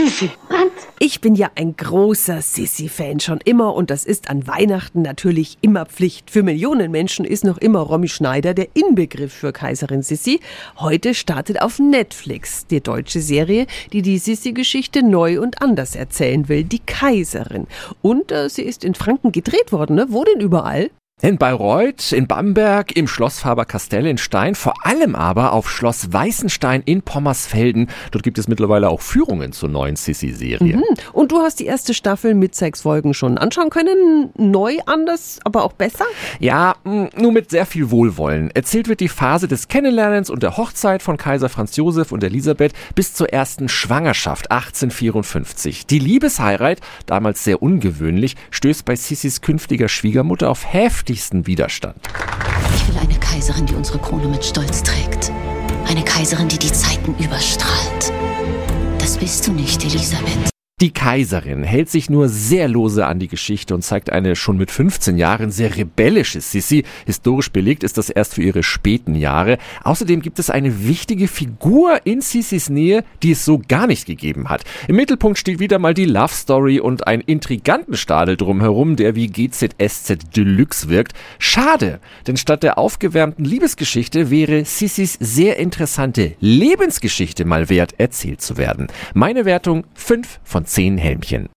Sissi. Ich bin ja ein großer Sissi-Fan schon immer und das ist an Weihnachten natürlich immer Pflicht. Für Millionen Menschen ist noch immer Romy Schneider der Inbegriff für Kaiserin Sissi. Heute startet auf Netflix die deutsche Serie, die die Sissi-Geschichte neu und anders erzählen will, die Kaiserin. Und äh, sie ist in Franken gedreht worden, ne? Wo denn überall? In Bayreuth, in Bamberg, im Schloss Faber-Castell in Stein, vor allem aber auf Schloss Weißenstein in Pommersfelden. Dort gibt es mittlerweile auch Führungen zur neuen Sissi-Serie. Mhm. Und du hast die erste Staffel mit sechs Folgen schon anschauen können. Neu, anders, aber auch besser? Ja, nur mit sehr viel Wohlwollen. Erzählt wird die Phase des Kennenlernens und der Hochzeit von Kaiser Franz Josef und Elisabeth bis zur ersten Schwangerschaft 1854. Die Liebesheirat, damals sehr ungewöhnlich, stößt bei Sissis künftiger Schwiegermutter auf heftig heftigsten Widerstand. Ich will eine Kaiserin, die unsere Krone mit Stolz trägt. Eine Kaiserin, die die Zeiten überstrahlt. Das bist du nicht, Elisabeth. Die Kaiserin hält sich nur sehr lose an die Geschichte und zeigt eine schon mit 15 Jahren sehr rebellische Sissi. Historisch belegt ist das erst für ihre späten Jahre. Außerdem gibt es eine wichtige Figur in Sissis Nähe, die es so gar nicht gegeben hat. Im Mittelpunkt steht wieder mal die Love Story und ein intriganten Stadel drumherum, der wie GZSZ Deluxe wirkt. Schade, denn statt der aufgewärmten Liebesgeschichte wäre Sissis sehr interessante Lebensgeschichte mal wert, erzählt zu werden. Meine Wertung 5 von zehn Helmchen.